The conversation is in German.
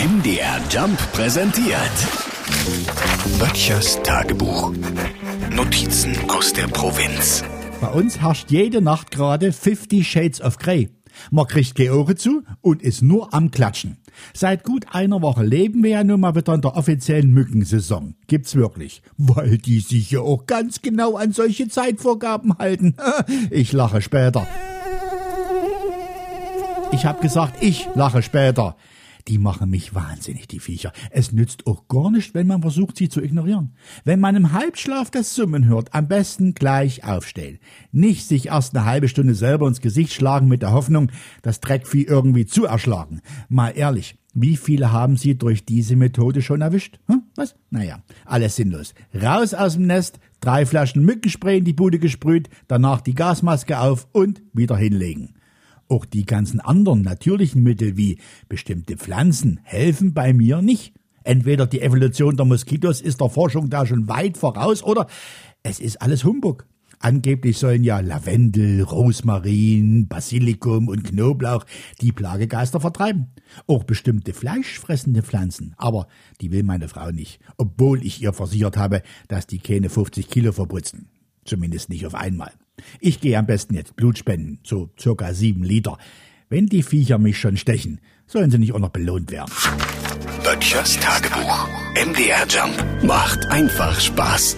MDR Jump präsentiert. Böttchers Tagebuch. Notizen aus der Provinz. Bei uns herrscht jede Nacht gerade 50 Shades of Grey. Man kriegt Ohren zu und ist nur am Klatschen. Seit gut einer Woche leben wir ja nun mal wieder in der offiziellen Mückensaison. Gibt's wirklich. Weil die sich ja auch ganz genau an solche Zeitvorgaben halten. Ich lache später. Ich hab gesagt, ich lache später. Die machen mich wahnsinnig, die Viecher. Es nützt auch gar nicht, wenn man versucht, sie zu ignorieren. Wenn man im Halbschlaf das Summen hört, am besten gleich aufstehen. Nicht sich erst eine halbe Stunde selber ins Gesicht schlagen mit der Hoffnung, das Dreckvieh irgendwie zu erschlagen. Mal ehrlich, wie viele haben Sie durch diese Methode schon erwischt? Hm? Was? Naja, alles sinnlos. Raus aus dem Nest, drei Flaschen Mückenspray in die Bude gesprüht, danach die Gasmaske auf und wieder hinlegen. Auch die ganzen anderen natürlichen Mittel wie bestimmte Pflanzen helfen bei mir nicht. Entweder die Evolution der Moskitos ist der Forschung da schon weit voraus oder es ist alles Humbug. Angeblich sollen ja Lavendel, Rosmarin, Basilikum und Knoblauch die Plagegeister vertreiben. Auch bestimmte fleischfressende Pflanzen. Aber die will meine Frau nicht, obwohl ich ihr versichert habe, dass die keine 50 Kilo verputzen. Zumindest nicht auf einmal. Ich gehe am besten jetzt Blut spenden, so circa sieben Liter. Wenn die Viecher mich schon stechen, sollen sie nicht auch noch belohnt werden. Böttchers Tagebuch. MDR Jump macht einfach Spaß.